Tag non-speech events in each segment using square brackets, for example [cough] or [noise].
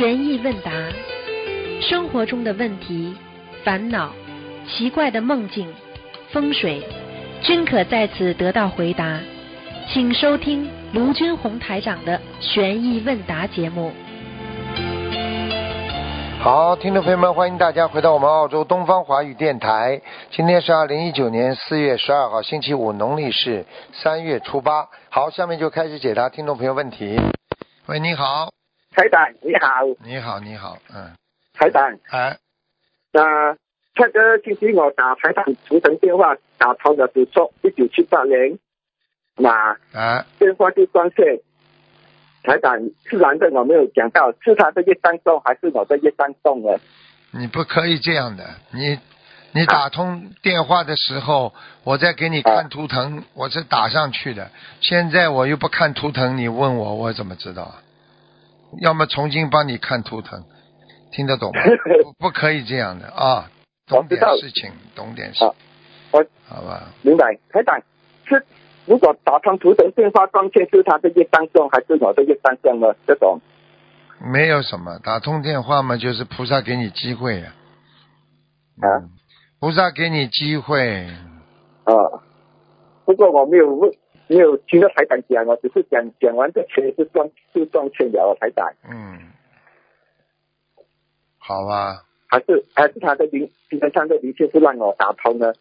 悬疑问答，生活中的问题、烦恼、奇怪的梦境、风水，均可在此得到回答。请收听卢军红台长的悬疑问答节目。好，听众朋友们，欢迎大家回到我们澳洲东方华语电台。今天是二零一九年四月十二号，星期五，农历是三月初八。好，下面就开始解答听众朋友问题。喂，你好，台长你好，你好，你好，嗯，台长，哎，那上个星期我打台长图腾电话打通的是说一九七八年，那哎，电话就断线。台长，自然的我没有讲到，是他的业障重还是我的业障重呢？你不可以这样的，你你打通电话的时候，我在给你看图腾，我是打上去的。现在我又不看图腾，你问我，我怎么知道啊？要么重新帮你看图腾，听得懂吗？不 [laughs] 不可以这样的啊，懂点事情，懂点事。好，我好吧？明白，台长是如果打通图腾电话断线，是他的业障重还是我的业障重呢？这种。没有什么，打通电话嘛，就是菩萨给你机会呀、啊。嗯菩萨给你机会，啊，不过我没有问，没有听到台长讲，我只是讲讲完这钱是断是断线了，台长。嗯，好吧，还是还是他的灵，今天上的灵性是让我打通呢？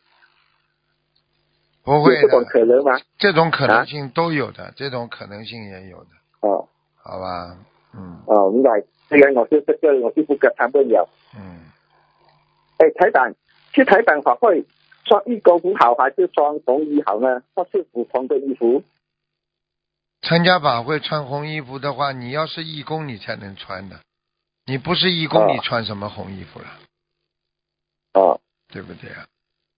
不会有这种，可能吗？这种可能性都有的，这种可能性也有的，哦好吧？嗯哦，明白。虽然我是这个，我就不跟谈不了。嗯，哎，台长，去台长法会穿义工服好还是穿红衣好呢？或是普通的衣服？参加法会穿红衣服的话，你要是义工你才能穿的，你不是义工哦你穿什么红衣服了，哦，对不对啊？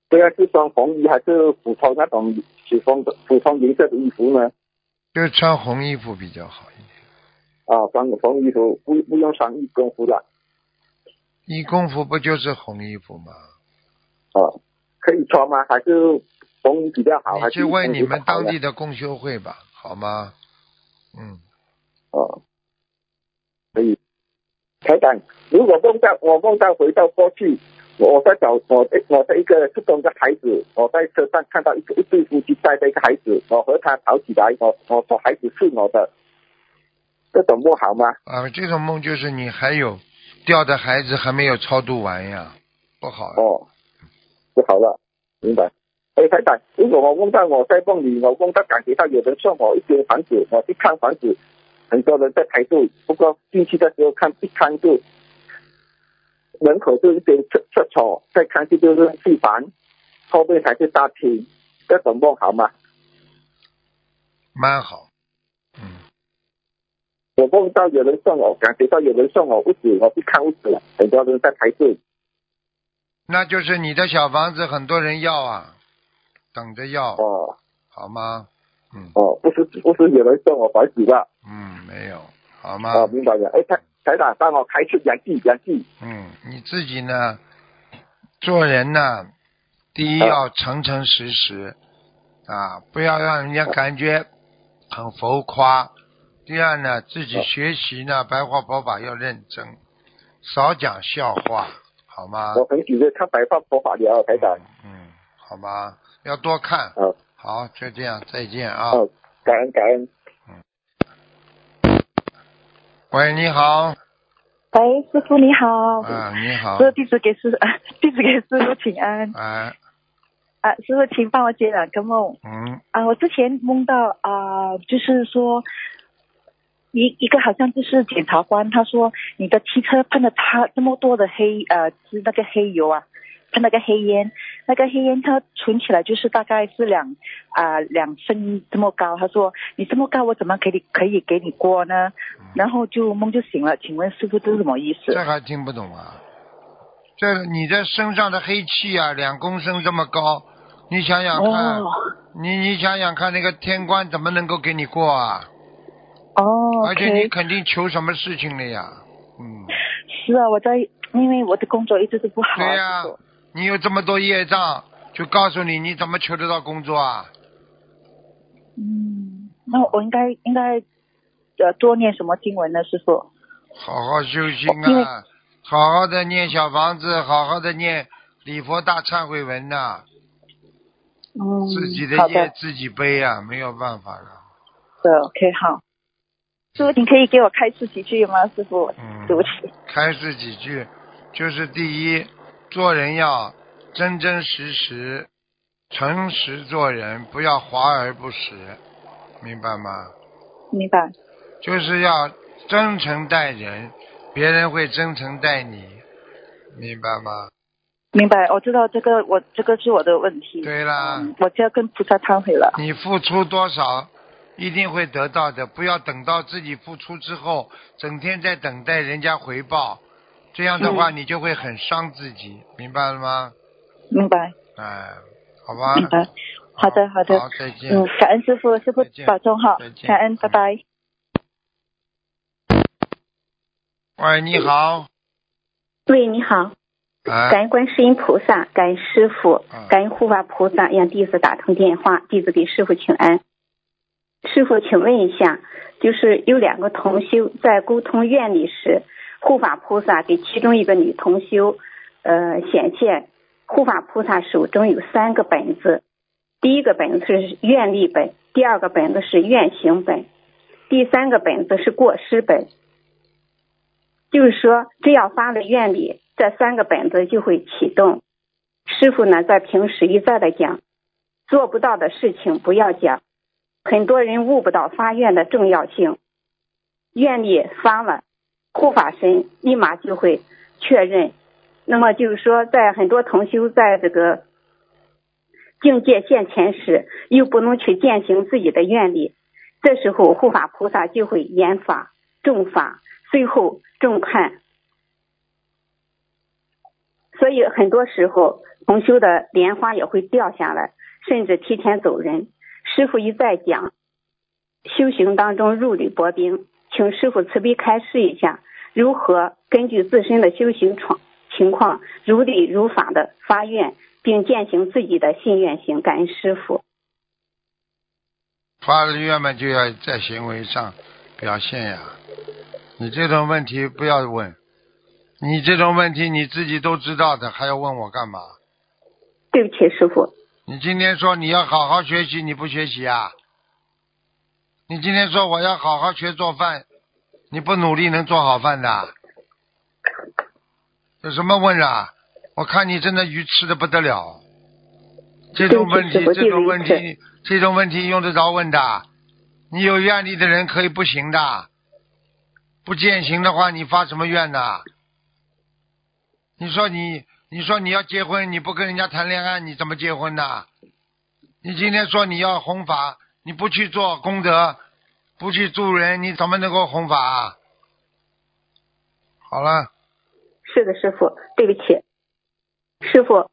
对啊是穿红衣还是普通那种普通的普通颜色的衣服呢？就穿红衣服比较好一点。啊，穿红衣服不不用穿义工服了。义工服不就是红衣服吗？哦，可以穿吗？还是红衣比较好？还是你去问你们当地的共修会吧，好吗？嗯，哦，可以。台长，如果梦到我梦到回到过去，我在找我的我的一个失踪的孩子，我在车上看到一个一对夫妻带着一个孩子，我和他吵起来，我我说孩子是我的，这种不好吗？啊，这种梦就是你还有掉的孩子还没有超度完呀，不好啊。哦，不好了，明白。哎，太太，如果我梦到我在梦里，我梦到感觉到有人送我一间房子，我去看房子，很多人在排队，不过进去的时候看一看就门口就一边厕厕所，再看去就是地板，后面才是大厅，这种梦好吗？蛮好。嗯，我梦到有人送我，感觉到有人送我屋子，我去看屋子，很多人在排队。那就是你的小房子很多人要啊，等着要，哦好吗？嗯哦，不是不是有人送我房子的。嗯，没有，好吗？哦，明白了。哎，台台长，帮我开出两句两句。嗯，你自己呢，做人呢，第一啊要诚诚实实啊，不要让人家感觉很浮夸。第二呢，自己啊学习呢，白话佛法要认真，少讲笑话，好吗？我很喜欢看白发佛法的啊台长。嗯，好吗？要多看。嗯好，就这样，再见啊。哦，感恩感恩。嗯喂，你好。喂，师傅你好，啊，你好。师傅弟子给师 [laughs] 弟子给师傅请安哎，啊，师傅请帮我解两个梦嗯，啊，我之前梦到啊，就是说一一个好像就是检察官，他说你的汽车喷了他这么多的黑呃是那个黑油啊，喷那个黑烟，那个黑烟它存起来就是大概是两啊、两升这么高，他说你这么高我怎么给你可以给你过呢？然后就梦就醒了，请问师傅这是什么意思？这还听不懂啊？这你的身上的黑气啊，两公升这么高，你想想看，哦你你想想看，那个天官怎么能够给你过啊？哦而且你肯定求什么事情了呀？嗯，是啊，我在，因为我的工作一直都不好。对呀、你有这么多业障，就告诉你你怎么求得到工作啊？嗯，那我应该应该呃多念什么经文呢，师傅？好好修心啊，好好的念小房子，好好的念礼佛大忏悔文呐、嗯，自己的，业自己背啊，没有办法了。对，OK，好。师傅，你可以给我开示几句吗？师傅，嗯对不起。开示几句，就是第一，做人要真真实实、诚实做人，不要华而不实，明白吗？明白。就是要真诚待人，别人会真诚待你，明白吗？明白，我知道这个，我这个是我的问题。对啦，嗯，我就要跟菩萨忏悔了。你付出多少，一定会得到的。不要等到自己付出之后，整天在等待人家回报，这样的话你就会很伤自己，明白了吗？明白，哎，好吧。明白。好的，好的。好，再见。嗯，感恩师傅，师傅保重哈再见，感恩，拜拜。喂，你好。喂，你好，哎感，恩观世音菩萨，感恩师傅嗯，感恩护法菩萨，让弟子打通电话，弟子给师傅请安。师傅，请问一下，就是有两个同修在沟通愿力时，护法菩萨给其中一个女同修，呃，显现护法菩萨手中有三个本子，第一个本子是愿力本，第二个本子是愿行本，第三个本子是过失本。就是说，只要发了愿力，这三个本子就会启动。师傅呢，在平时一再的讲，做不到的事情不要讲。很多人悟不到发愿的重要性，愿力发了，护法神立马就会确认。那么就是说，在很多同修在这个境界现前时，又不能去践行自己的愿力，这时候护法菩萨就会严法重法，最后重判。所以很多时候同修的莲花也会掉下来，甚至提前走人。师傅一再讲，修行当中如履薄冰，请师傅慈悲开示一下，如何根据自身的修行状情况，如理如法的发愿，并践行自己的信愿行。感恩师傅。发了愿嘛，就要在行为上表现呀。你这种问题不要问，你这种问题你自己都知道的，还要问我干嘛？对不起，师傅。你今天说你要好好学习，你不学习啊？你今天说我要好好学做饭，你不努力能做好饭的？有什么问啊？我看你真的鱼吃的不得了。这种问题这种问题，这种问题用得着问的？你有愿力的人可以不行的，不践行的话，你发什么愿呢？你说你，你说你要结婚，你不跟人家谈恋爱，你怎么结婚呢？你今天说你要弘法，你不去做功德，不去助人，你怎么能够弘法啊？好了，是的，师傅，对不起，师傅，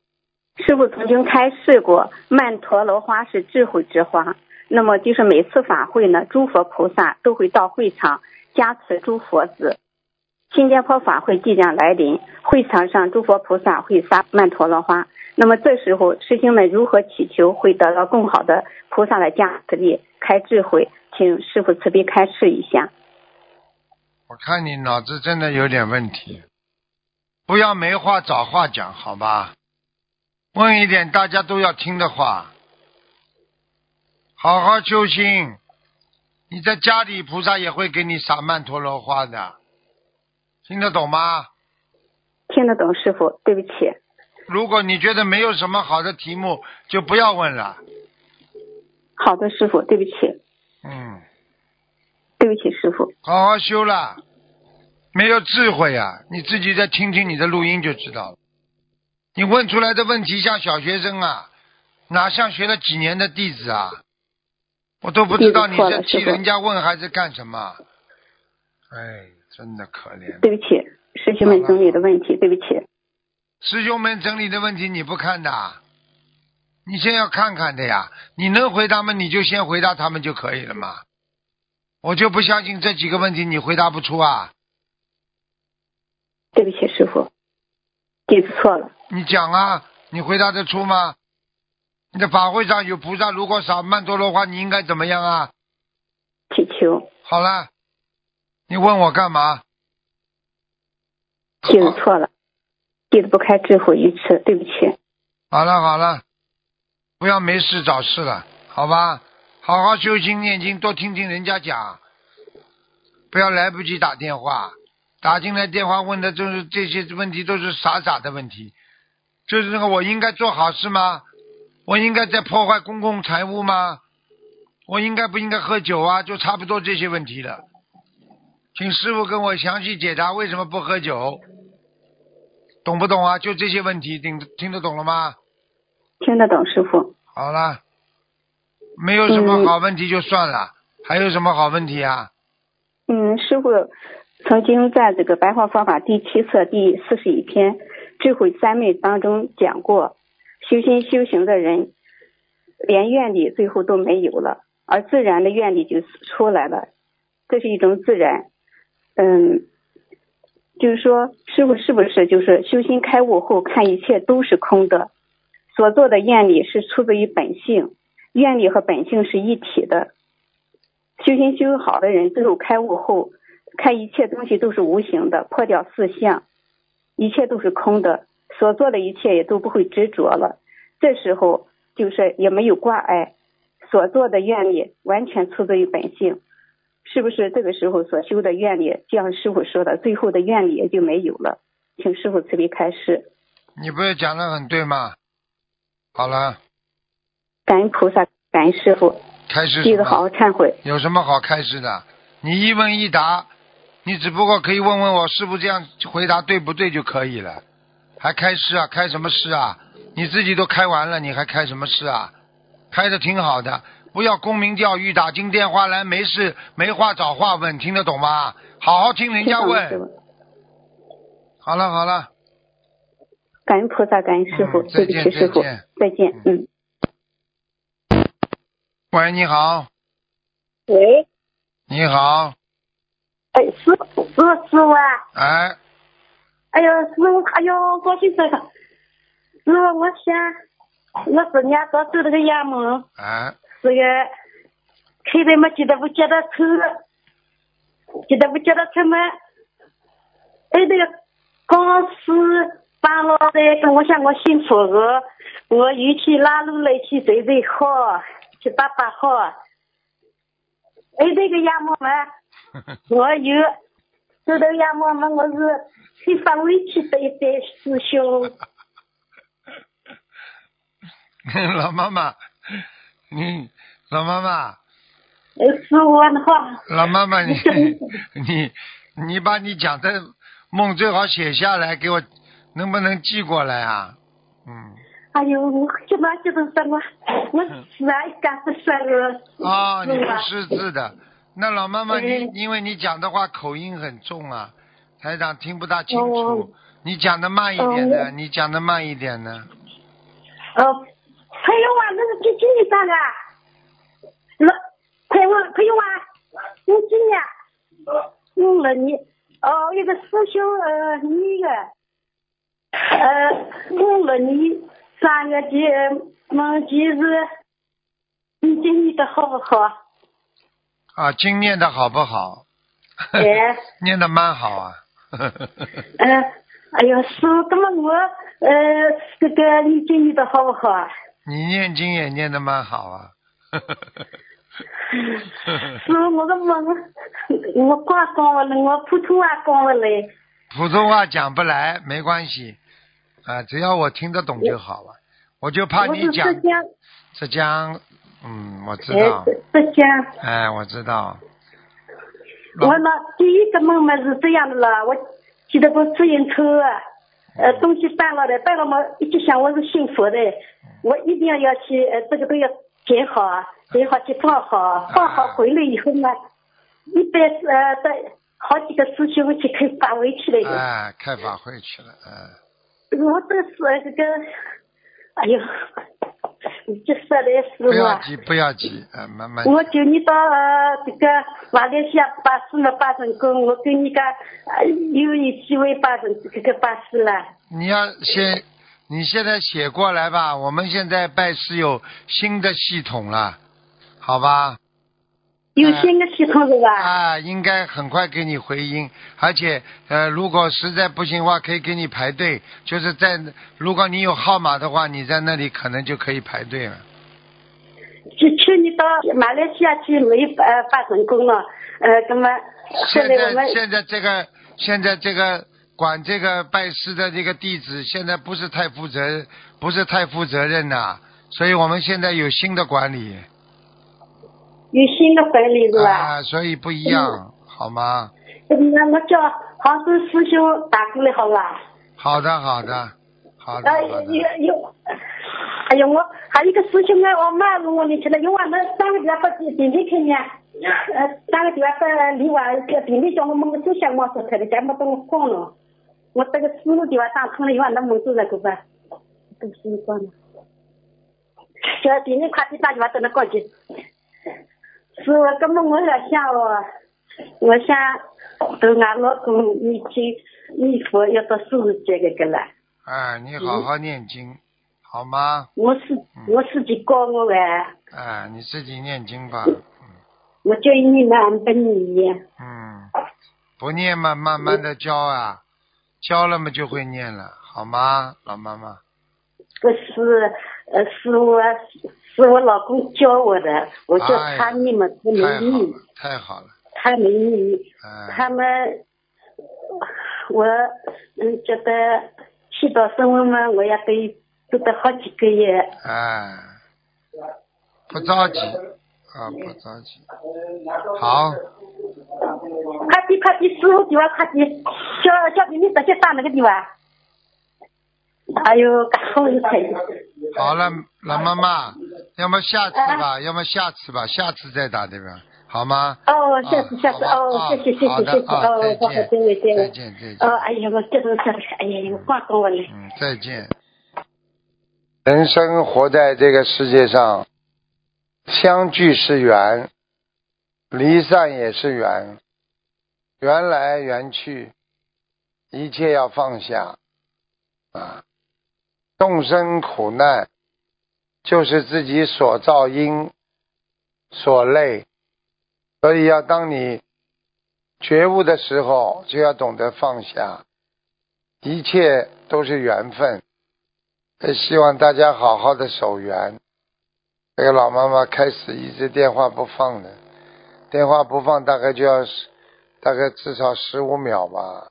师傅曾经开示过，曼陀罗花是智慧之花。那么就是每次法会呢，诸佛菩萨都会到会场加持诸佛子。新加坡法会即将来临，会场上诸佛菩萨会撒曼陀罗花。那么这时候，师兄们如何祈求会得到更好的菩萨的加持力、开智慧？请师傅慈悲开示一下。我看你脑子真的有点问题，不要没话找话讲，好吧？问一点大家都要听的话，好好修心。你在家里，菩萨也会给你撒曼陀罗花的，听得懂吗？听得懂，师傅，对不起。如果你觉得没有什么好的题目，就不要问了。好的，师傅，对不起，嗯，对不起，师傅。好好修了，没有智慧啊！你自己再听听你的录音就知道了。你问出来的问题像小学生啊，哪像学了几年的弟子啊？我都不知道你弟子错了是替人家问还是干什么。哎，真的可怜。对不起，师兄们整理的问题，对不起。师兄们整理的问题你不看的，你先要看看的呀。你能回答吗？你就先回答他们就可以了嘛。我就不相信这几个问题你回答不出啊！对不起，师傅，弟子错了。你讲啊，你回答得出吗？你的法会上有菩萨，如果少曼陀罗花，你应该怎么样啊？祈求，好了，你问我干嘛？记得错了，记得不开智慧鱼池，对不起。好了好了，不要没事找事了，好吧？好好修心念经，多听听人家讲，不要来不及打电话，打进来电话问的就是这些问题，都是傻傻的问题。就是那个，我应该做好事吗？我应该在破坏公共财物吗？我应该不应该喝酒啊？就差不多这些问题了。请师傅跟我详细解答为什么不喝酒，懂不懂啊？就这些问题，听听得懂了吗？听得懂，师傅。好了，没有什么好问题就算了，还有什么好问题啊？嗯，师傅曾经在这个白话方法第七册第四十一篇《智慧三昧》当中讲过，修心修行的人连愿力最后都没有了，而自然的愿力就出来了，这是一种自然。嗯，就是说，师傅是不是就是修心开悟后看一切都是空的？所做的愿力是出自于本性，愿力和本性是一体的。修心修好的人，最后开悟后，看一切东西都是无形的，破掉四相，一切都是空的，所做的一切也都不会执着了。这时候就是也没有挂碍，所做的愿力完全出自于本性，是不是这个时候所修的愿力，就像师傅说的，最后的愿力也就没有了？请师傅慈悲开示。你不是讲的很对吗？好了，感恩菩萨，感恩师傅，开始记得好好忏悔。有什么好开始的？你一问一答，你只不过可以问问我师傅这样回答对不对就可以了，还开示啊？开什么示啊？你自己都开完了，你还开什么示啊？开的挺好的，不要沽名钓誉，打进电话来没事没话找话问，听得懂吗？好好听人家问。好了好了。感恩菩萨，感恩师傅，对不起师傅，再见，嗯。喂，你好。喂。你好。哎，师师傅师傅啊。哎。哎呦，师傅，哎呦，高兴死了！师傅，我想，我是年早做了个阳梦。哎。是个，开的嘛记得不觉得头，记得不觉得什么？哎，那个公司。帮老的跟我想我幸福个，我又去拉路来去走走好，去打打好。哎，那个亚妈妈，[laughs] 我有走到杨妈妈，我是很发委屈的一对师兄。[laughs] 老妈妈，你老妈妈。师傅你好。老妈妈，你 [laughs] 你你把你讲的梦最好写下来给我。能不能寄过来啊？嗯。哎呦，我这么激动什么？我是啊，干是说个。啊，你不识字的。那老妈妈，你因为你讲的话口音很重啊，台长听不大清楚。你讲的慢一点的，你讲的慢一点的。哦，朋友啊，那是几几年生的？那朋友朋友啊，你几年？嗯，那你哦，一个师兄呃，女的。呃，我问你三月节梦几日，你今念的好不好？啊，今念的好不好？哎，[laughs] 念的蛮好啊。嗯，[laughs] 哎呦，师傅，那么我呃，这个你经念的好不好？你念经也念的蛮好啊。师 [laughs] 傅，我的梦，我光讲完了，我普通话讲完了。普通话讲不来没关系，啊，只要我听得懂就好了。我就怕你讲。浙江。浙江，嗯，我知道。浙江。哎，我知道。我那第一个梦嘛是这样的了，我记得个自行车，呃，东西搬了的，搬了嘛，一直想我是信佛的，我一定要要去，呃，这个都要捡好，捡好去放好，放好回来以后呢，一般呃在。好几个师兄去开法会去了，哎，开法会去了，嗯。我这是这个，哎呦，你这说的师傅。不要急，不要急，呃，慢慢。我叫你到这个马来西亚巴士了，巴成功，我跟你讲，又有一机会巴成这个巴士了。你要先，你现在写过来吧。我们现在拜师有新的系统了，好吧？有新的系统是吧？啊，应该很快给你回音，而且呃，如果实在不行的话，可以给你排队，就是在如果你有号码的话，你在那里可能就可以排队了。去去你到马来西亚去没有呃发成功了，呃，怎么现在现在这个现在这个管这个拜师的这个弟子，现在不是太负责，不是太负责任呐、所以我们现在有新的管理有新的管理是吧？啊，所以不一样，好吗？那我叫杭州师兄打过来好吧？好的，好的，好的，呃，好的。有有，哎呀，我还有一个师兄啊，我妈问我你去了，因为我们三个地方到店里去呢，呃，三个地方到里外个店里叫我们个走向我说出来，咱没等我讲了，我这个思路地方打通了以后，那门走了个吧，都是讲了，叫店里快点打电话到那过去，是我根本我在想哦，我想等俺老公一起念佛要到四十几个个了。哎，你好好念经，好吗？我是我自己教我哎，哎，你自己念经吧。我叫你们俺不你，嗯，不念嘛，慢慢的教啊，教了嘛就会念了，好吗，老妈妈？不是呃是我是我老公教我的，我叫他你们他没太好了，，太好了，他没你，哎，他们我嗯觉得祈祷生活嘛，我也得做得好几个月，哎，不着急啊，不着急，好，快点快点，师傅地方快点，叫叫你们直接打那个地方。哎呦，干好一块。好了，老妈妈，要么下次吧，要么下次吧，下次再打对吧？好吗？哦，下次下次啊哦，谢谢谢谢谢谢哦，好好，见对对对，再见再见哦，哎呀，我这种事，哎呀，我挂跟我了。嗯，再见。人生活在这个世界上，相聚是缘，离散也是缘，缘来缘去，一切要放下啊。众生苦难，就是自己所造因所累，所以要当你觉悟的时候，就要懂得放下。一切都是缘分，也希望大家好好的守缘。这个老妈妈开始一直电话不放的，电话不放大概就要十大概至少十五秒吧，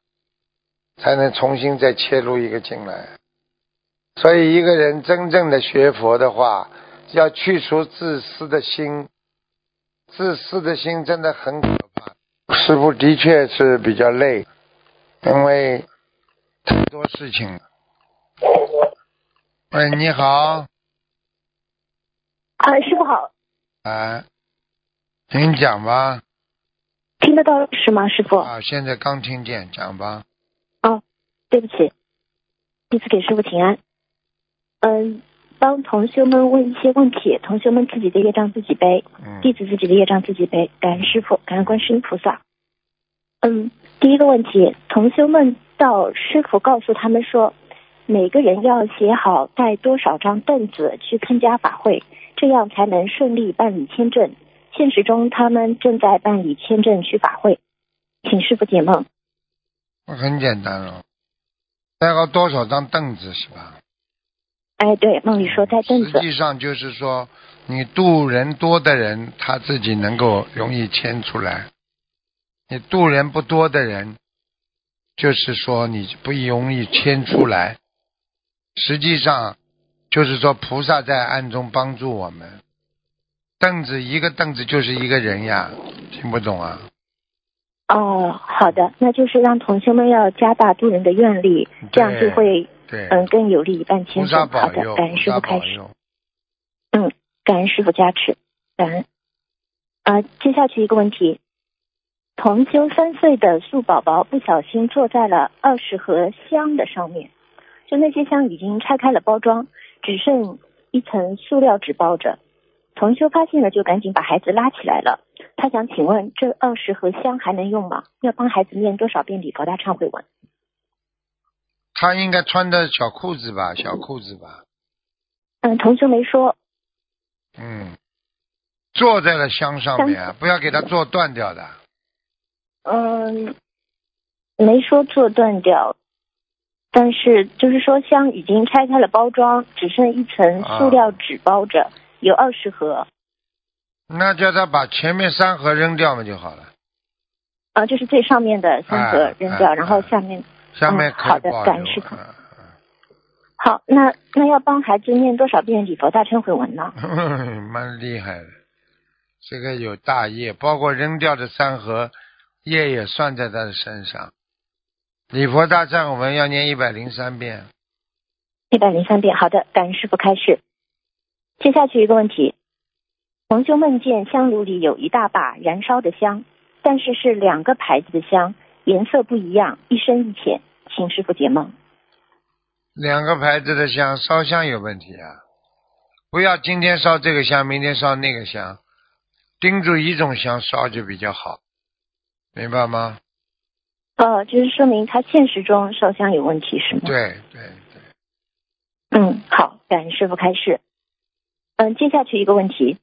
才能重新再切入一个进来。所以一个人真正的学佛的话，要去除自私的心，自私的心真的很可怕。师傅的确是比较累，因为太多事情了。喂，你好，啊，师傅好，哎，请讲吧。听得到是吗，师傅？啊，现在刚听见，讲吧。哦，对不起，弟子给师傅请安。嗯，帮同学们问一些问题，同学们自己的业障自己背，嗯，弟子自己的业障自己背，感恩师傅，感恩观世音菩萨。嗯，第一个问题，同修们到师傅告诉他们说，每个人要写好带多少张凳子去参加法会，这样才能顺利办理签证。现实中，他们正在办理签证去法会，请师傅解梦。很简单了，带个多少张凳子是吧？哎，对，梦里说带凳子实。际上就是说，你渡人多的人，他自己能够容易牵出来；你渡人不多的人，就是说你不容易牵出来。实际上，就是说菩萨在暗中帮助我们。凳子一个凳子就是一个人呀，听不懂啊？哦，好的，那就是让同学们要加大度人的愿力，这样就会对，嗯更有利于办菩萨签证。好，的，感恩师傅开始。嗯，感恩师傅加持，感恩。啊，接下去一个问题，同修三岁的素宝宝不小心坐在了二十盒香的上面，就那些香已经拆开了包装，只剩一层塑料纸包着。同修发现了，就赶紧把孩子拉起来了。他想请问，这二十盒香还能用吗？要帮孩子念多少遍礼佛大忏悔文？他应该穿的小裤子吧，小裤子吧。嗯，同修没说。嗯，坐在了香上面，不要给他坐断掉的。嗯，没说坐断掉，但是就是说香已经拆开了包装，只剩一层塑料纸包着，有二十盒。那叫他把前面三盒扔掉嘛就好了。啊，就是最上面的三盒哎扔掉，哎然后下面下面嗯好的。感恩师傅嗯好。那那要帮孩子念多少遍礼佛大忏悔文呢？嗯 [laughs] 蛮厉害的，这个有大业，包括扔掉的三盒业也算在他的身上。礼佛大忏悔文要念一百零三遍，一百零三遍。好的，感恩师傅开示。接下去一个问题：同修梦见香炉里有一大把燃烧的香，但是是两个牌子的香，颜色不一样，一深一浅，请师傅解梦。两个牌子的香烧香有问题啊！不要今天烧这个香，明天烧那个香，盯住一种香烧就比较好，明白吗？呃，就是说明他现实中烧香有问题是吗？。对对对，嗯，好，感恩师傅开示。嗯，接下去一个问题：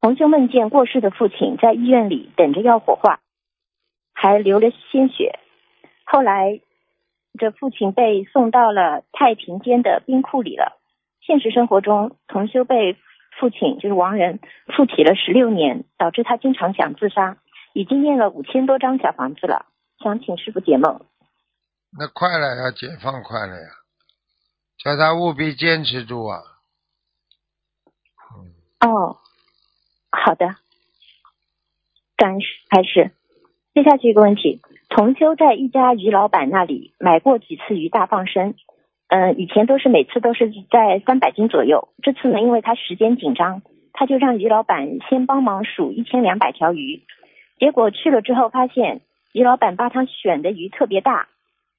同修梦见过世的父亲在医院里等着要火化，还流了鲜血。后来，这父亲被送到了太平间的冰库里了。现实生活中，同修被父亲就是亡人附体了十六年，导致他经常想自杀，已经念了五千多张小房子了，想请师傅解梦。那快了，呀解放快了呀！叫他务必坚持住啊！哦，好的，感恩师开始。接下去一个问题：同修在一家鱼老板那里买过几次鱼大放生？嗯、以前都是每次都是在三百斤左右。这次呢，因为他时间紧张，他就让鱼老板先帮忙数一千两百条鱼。结果去了之后，发现鱼老板把他选的鱼特别大，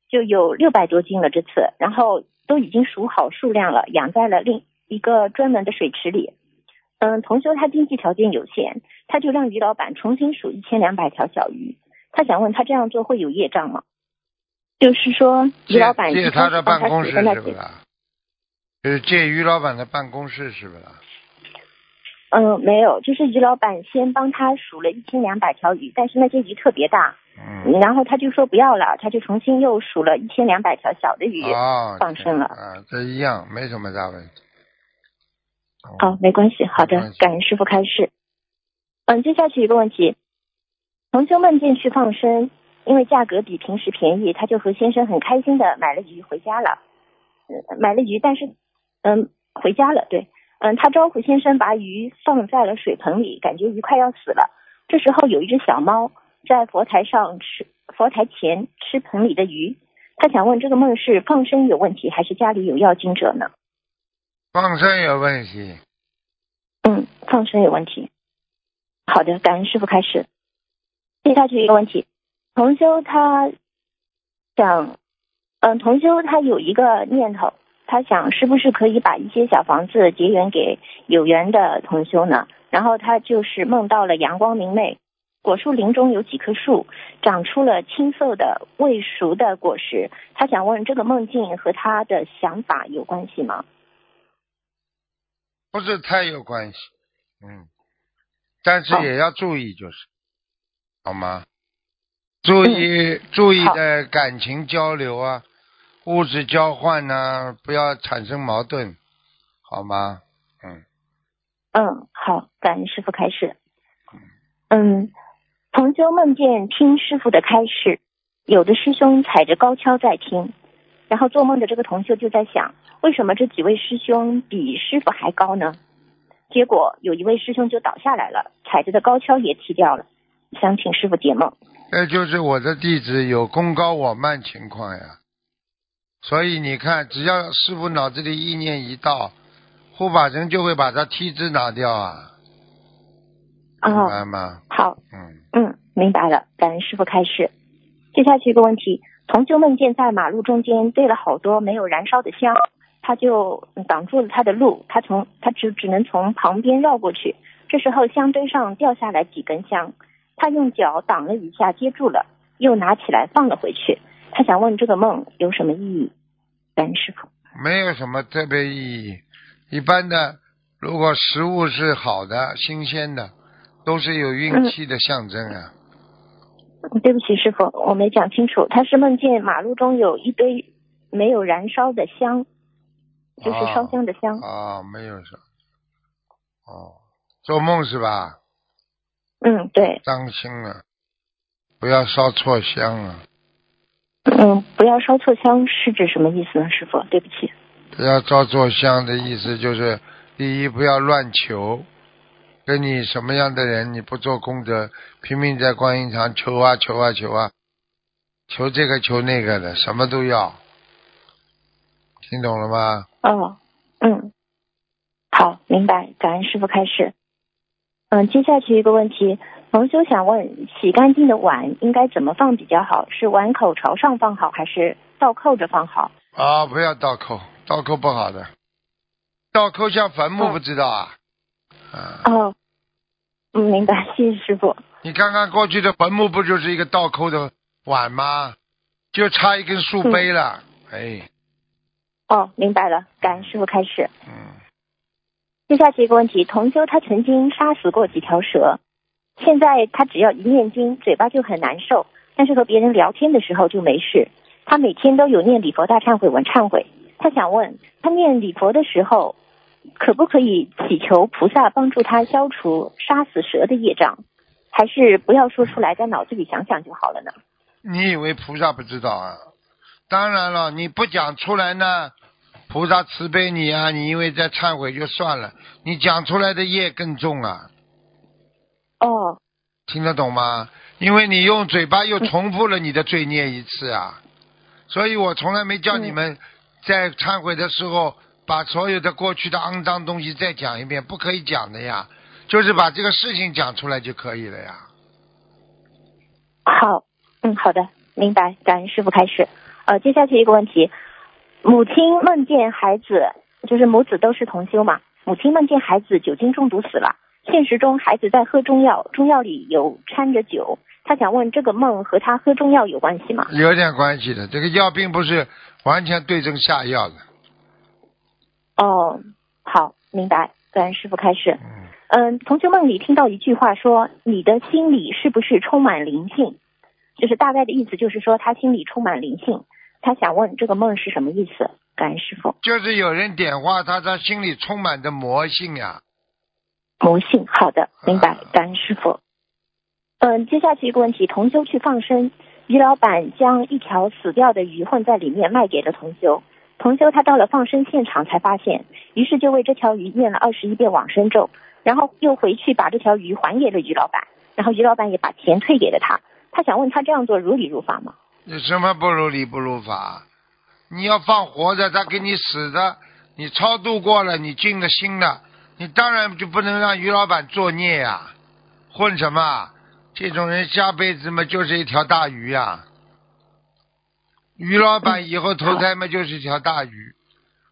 就有六百多斤了。这次，然后都已经数好数量了，养在了另一个专门的水池里。嗯，同修他经济条件有限，他就让于老板重新数一千两百条小鱼。他想问他这样做会有业障吗？就是说，于借老板一借他的办公室是不是？就是借于老板的办公室是不啦？嗯，没有，就是于老板先帮他数了一千两百条鱼，但是那些鱼特别大，嗯，然后他就说不要了，他就重新又数了一千两百条小的鱼。哦，放生了啊，这一样没什么大问题。哦好，没关系，好的感恩师傅开示。嗯，接下去一个问题，同修梦见去放生，因为价格比平时便宜，他就和先生很开心的买了鱼回家了。嗯，买了鱼，但是嗯回家了，对，嗯，他招呼先生把鱼放在了水盆里，感觉鱼快要死了。这时候有一只小猫在佛台上吃佛台前吃盆里的鱼，他想问这个梦是放生有问题，还是家里有要经者呢？放生有问题，嗯，放生有问题。好的，感恩师傅开始。接下去一个问题，同修他想，嗯，同修他有一个念头，他想是不是可以把一些小房子结缘给有缘的同修呢？然后他就是梦到了阳光明媚，果树林中有几棵树，长出了青色的未熟的果实。他想问这个梦境和他的想法有关系吗？不是太有关系，嗯，但是也要注意，就是，好吗？注意、注意的感情交流啊，物质交换呢、不要产生矛盾，好吗？嗯，嗯，好，感恩师傅开示。嗯，同修梦见听师傅的开示，有的师兄踩着高跷在听，然后做梦的这个同修就在想，为什么这几位师兄比师傅还高呢？结果有一位师兄就倒下来了，踩着的高跷也踢掉了。想请师傅解梦。那就是我的弟子有功高我慢情况呀。所以你看，只要师傅脑子里意念一到，护法神就会把他梯子拿掉啊，明哦，白吗？好，嗯，嗯，明白了，感恩师傅开示。接下去一个问题，同修梦见在马路中间堆了好多没有燃烧的香，他就挡住了他的路，他从他只只能从旁边绕过去。这时候香堆上掉下来几根香，他用脚挡了一下接住了，又拿起来放了回去。他想问这个梦有什么意义？感恩师傅。没有什么特别意义。一般的如果食物是好的、新鲜的，都是有运气的象征啊。嗯对不起，师傅，我没讲清楚。他是梦见马路中有一堆没有燃烧的香，就是烧香的香。啊，没有是。哦，做梦是吧？嗯，对，当心了，不要烧错香啊！嗯，不要烧错香是指什么意思呢，师傅？对不起。不要烧错香的意思就是，第一不要乱求，跟你什么样的人你不做功德，拼命在观音堂求啊求啊求啊，求这个求那个的，什么都要，听懂了吗？哦，嗯，好，明白。感恩师傅开始。嗯，接下去一个问题，同修想问，洗干净的碗应该怎么放比较好？是碗口朝上放好，还是倒扣着放好？啊，不要倒扣，倒扣不好的，倒扣像坟墓，哦不知道啊？啊，哦，嗯，明白，谢谢师傅。你看看过去的坟墓不就是一个倒扣的碗吗？就差一根树碑了，哎，哦，明白了，感恩师傅开始。嗯，接下去一个问题，同修他曾经杀死过几条蛇，现在他只要一念经，嘴巴就很难受，但是和别人聊天的时候就没事。他每天都有念礼佛大忏悔文忏悔。他想问，他念礼佛的时候，可不可以祈求菩萨帮助他消除杀死蛇的业障，还是不要说出来，在脑子里想想就好了呢？你以为菩萨不知道啊？当然了，你不讲出来呢，菩萨慈悲你啊，你因为在忏悔就算了，你讲出来的业更重啊，哦，听得懂吗？因为你用嘴巴又重复了你的罪孽一次啊，所以我从来没叫你们在忏悔的时候把所有的过去的肮脏东西再讲一遍，不可以讲的呀，就是把这个事情讲出来就可以了呀。好，嗯，好的，明白。感恩师傅开始。呃，接下去一个问题，母亲梦见孩子，就是母子都是同修嘛，母亲梦见孩子酒精中毒死了，现实中孩子在喝中药，中药里有掺着酒。他想问，这个梦和他喝中药有关系吗？有点关系的，这个药并不是完全对症下药的。哦，好，明白。感恩师傅开始。嗯，嗯，同学梦里听到一句话说：“你的心里是不是充满灵性？”就是大概的意思，就是说他心里充满灵性。他想问这个梦是什么意思？感恩师傅。就是有人点化他，他心里充满着魔性呀、魔性，好的，明白，感恩师傅。嗯，接下去一个问题，同修去放生，于老板将一条死掉的鱼混在里面卖给了同修。同修他到了放生现场才发现，于是就为这条鱼念了二十一遍往生咒，然后又回去把这条鱼还给了于老板，然后于老板也把钱退给了他。他想问他这样做如理如法吗？有什么不如理不如法？你要放活的，他给你死的，你超度过了，你尽了心了，你当然就不能让于老板作孽呀、混什么？这种人下辈子嘛就是一条大鱼呀、于老板以后投胎嘛就是一条大鱼，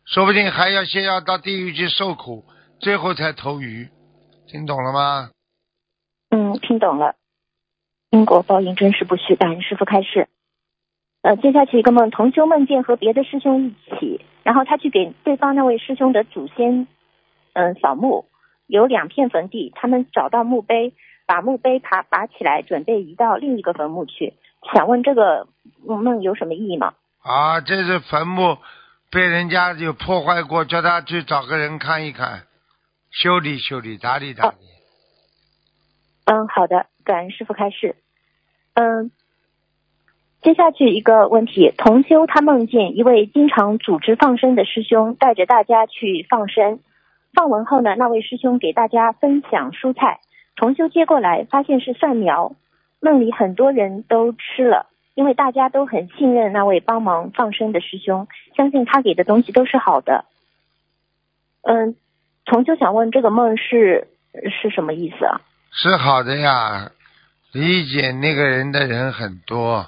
说不定还要先要到地狱去受苦，最后才投鱼，听懂了吗？嗯，听懂了。因果报应真是不虚，感恩师傅开示。呃，接下去一个梦，同修梦见和别的师兄一起，然后他去给对方那位师兄的祖先，嗯、扫墓，有两片坟地，他们找到墓碑，把墓碑爬拔起来，准备移到另一个坟墓去。想问这个梦有什么意义吗？啊，这是坟墓被人家有破坏过，叫他去找个人看一看，修理修理，打理打理。嗯，好的，感恩师傅开示。嗯，接下去一个问题，同修他梦见一位经常组织放生的师兄带着大家去放生，放完后呢，那位师兄给大家分享蔬菜，同修接过来发现是蒜苗，梦里很多人都吃了，因为大家都很信任那位帮忙放生的师兄，相信他给的东西都是好的。嗯，同修想问这个梦是是什么意思啊？是好的呀，理解那个人的人很多。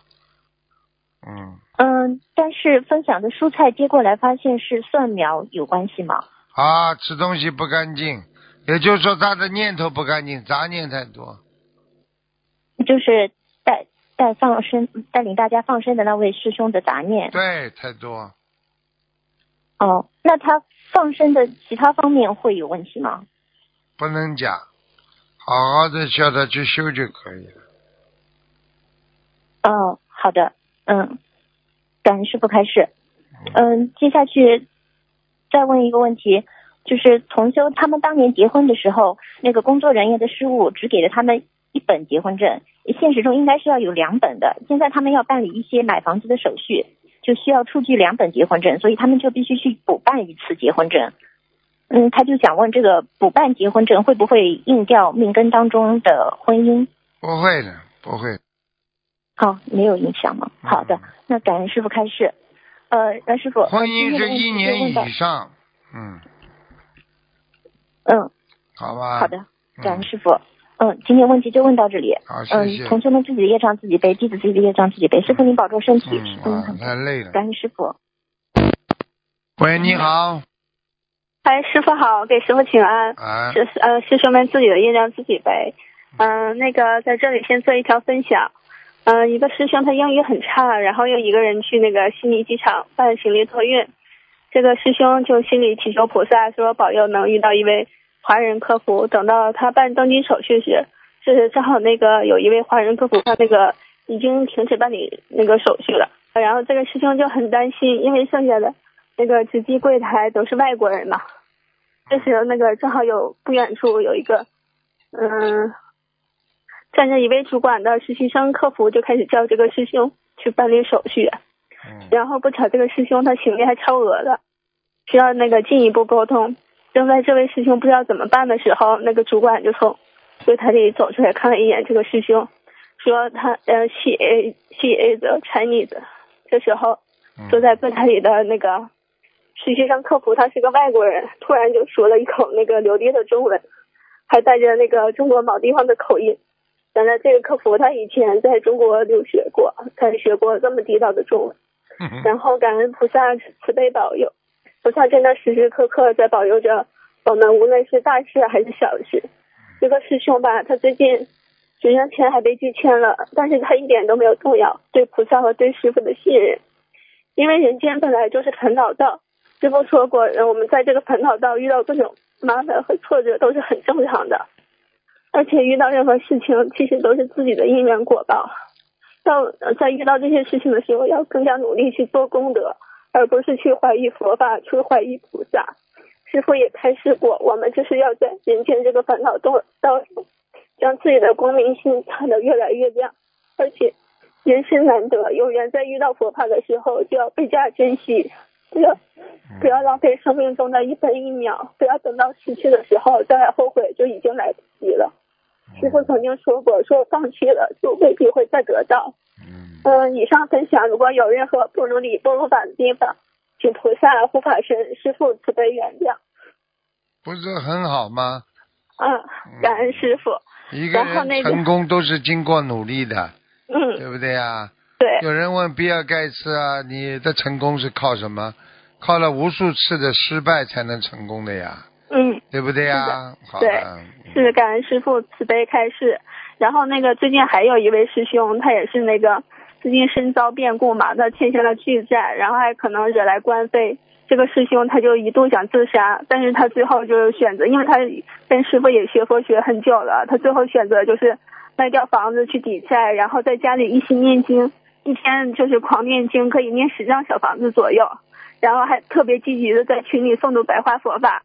嗯，嗯，但是分享的蔬菜接过来发现是蒜苗，有关系吗？啊，吃东西不干净，也就是说他的念头不干净，杂念太多。就是带带放生带领大家放生的那位师兄的杂念。对，太多。哦，那他放生的其他方面会有问题吗？不能讲，好好的叫他去修就可以了。哦，好的，嗯，感恩师傅开始。嗯，接下去再问一个问题，就是同修他们当年结婚的时候，那个工作人员的失误只给了他们一本结婚证，现实中应该是要有两本的。现在他们要办理一些买房子的手续，就需要出具两本结婚证，所以他们就必须去补办一次结婚证。嗯，他就想问这个补办结婚证会不会硬掉命根当中的婚姻？不会的，不会。好，没有影响吗？嗯好的，那感恩师傅开示。呃，杨师傅，婚姻是一呃年今天的问题以上，嗯，就问到嗯，好吧。好的，感嗯恩师傅。嗯，今天问题就问到这里。好，谢嗯谢，。同学们自己的业障自己背，弟子自己的业障自己背。师傅您保重身体。嗯，啊，太累了。感恩师傅。喂，你好，嗨，师傅好，给师傅请安。啊，师呃，师兄们自己的业障自己背。嗯、那个在这里先做一条分享。嗯、一个师兄他英语很差，然后又一个人去那个悉尼机场办行李托运。这个师兄就心里祈求菩萨说保佑能遇到一位华人客服。等到他办登机手续时，就是正好那个有一位华人客服，他那个已经停止办理那个手续了。然后这个师兄就很担心，因为剩下的那个值机柜台都是外国人嘛。这时候那个正好有不远处有一个，嗯，站着一位主管的实习生客服就开始叫这个师兄去办理手续，嗯然后不巧这个师兄他行李还超额了，需要那个进一步沟通。正在这位师兄不知道怎么办的时候，那个主管就从柜台里走出来看了一眼这个师兄，说他呃 she is she is Chinese。这时候嗯坐在柜台里的那个实习生客服他是个外国人，突然就说了一口那个流利的中文，还带着那个中国某地方的口音。原来这个客服他以前在中国留学过，他学过这么地道的中文。嗯然后感恩菩萨慈悲保佑，菩萨真的时时刻刻在保佑着我们，无论是大事还是小事。这个师兄吧，他最近身上钱还被拒签了，但是他一点都没有动摇对菩萨和对师傅的信任，因为人间本来就是烦恼道。师傅说过，呃我们在这个烦恼道遇到各种麻烦和挫折都是很正常的，而且遇到任何事情其实都是自己的因缘果报。要呃在遇到这些事情的时候，要更加努力去做功德，而不是去怀疑佛法，去怀疑菩萨。师傅也开示过，我们就是要在人间这个烦恼中，将自己的光明心看得越来越亮，而且人生难得，有缘在遇到佛法的时候就要倍加珍惜，不要不要浪费生命中的一分一秒，不要等到失去的时候再来后悔，就已经来不及了。师傅曾经说过，说放弃了就未必会再得到。嗯，嗯，以上分享如果有任何不如理、不如法的地方，请菩萨、护法神、师傅慈悲原谅。不是很好吗？啊，感恩师傅。一个人成功都是经过努力的，嗯，对不对呀？对，有人问比尔盖茨啊，你的成功是靠什么？靠了无数次的失败才能成功的呀，嗯，对不对呀？好对是感恩师傅慈悲开示。然后那个最近还有一位师兄，他也是那个最近身遭变故嘛，他欠下了巨债，然后还可能惹来官非。这个师兄他就一度想自杀，但是他最后就选择，因为他跟师傅也学佛学很久了，他最后选择就是卖掉房子去抵债，然后在家里一心念经，一天就是狂念经，可以念十张小房子左右，然后还特别积极的在群里诵读白话佛法。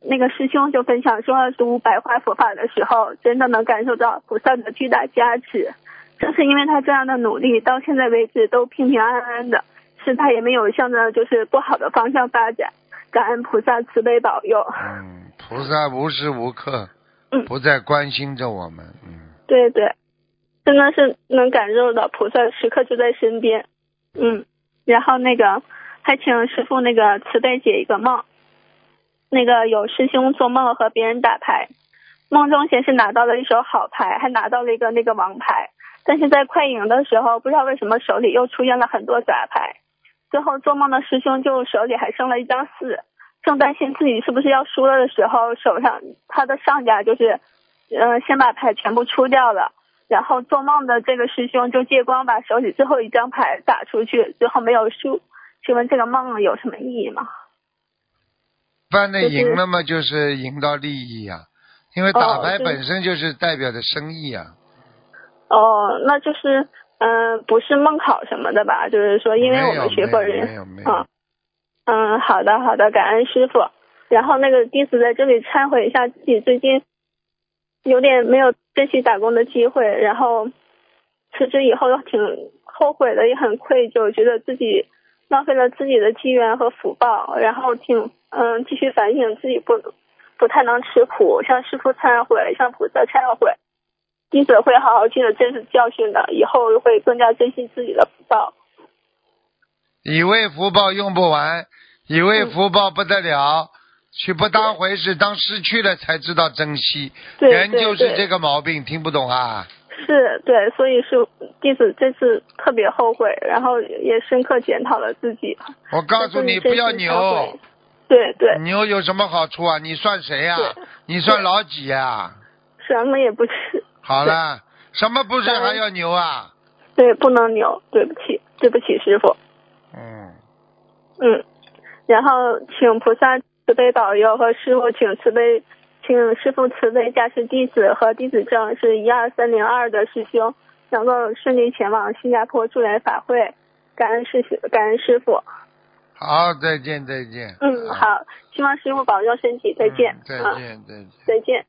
那个师兄就分享说，读白话佛法的时候，真的能感受到菩萨的巨大加持。正是因为他这样的努力，到现在为止都平平安安的，是他也没有向着就是不好的方向发展。感恩菩萨慈悲保佑。嗯，菩萨无时无刻嗯不在关心着我们，嗯，对对，真的是能感受到菩萨时刻就在身边。嗯，然后那个还请师傅那个慈悲解一个梦。那个有师兄做梦和别人打牌，梦中先是拿到了一手好牌，还拿到了一个那个王牌，但是在快赢的时候，不知道为什么手里又出现了很多杂牌。最后做梦的师兄就手里还剩了一张四，正担心自己是不是要输了的时候，手上他的上家就是，呃，先把牌全部出掉了。然后做梦的这个师兄就借光把手里最后一张牌打出去，最后没有输。请问这个梦有什么意义吗？般的就是赢了嘛，就是赢到利益呀、因为打牌本身就是代表着生意啊。哦，那就是嗯、呃不是梦考什么的吧？就是说，因为我们学佛人嗯，好的好的，感恩师傅。然后那个弟子在这里忏悔一下，自己最近有点没有珍惜打工的机会，然后辞职以后挺后悔的，也很愧疚，觉得自己浪费了自己的机缘和福报，然后挺嗯继续反省自己不不太能吃苦，向师傅忏悔，向菩萨忏悔。弟子会好好记得这次教训的，以后会更加珍惜自己的福报。以为福报用不完，以为嗯福报不得了，去不当回事，当失去了才知道珍惜。人就是这个毛病，听不懂啊？是对，所以是弟子这次特别后悔，然后也深刻检讨了自己。我告诉你，不要牛，对对，牛有什么好处啊？你算谁呀、对。你算老几呀、什么也不是，好了，什么不是还要牛啊？对，不能牛，对不起，对不起师傅。嗯，嗯，然后请菩萨慈悲保佑和师傅请慈悲，请师傅慈悲加持弟子和弟子证是一二三零二的师兄能够顺利前往新加坡助联法会，感恩师感恩师傅。好，再见再见。嗯，好，希望师傅保重身体，再见。嗯再啊，见再见。再见。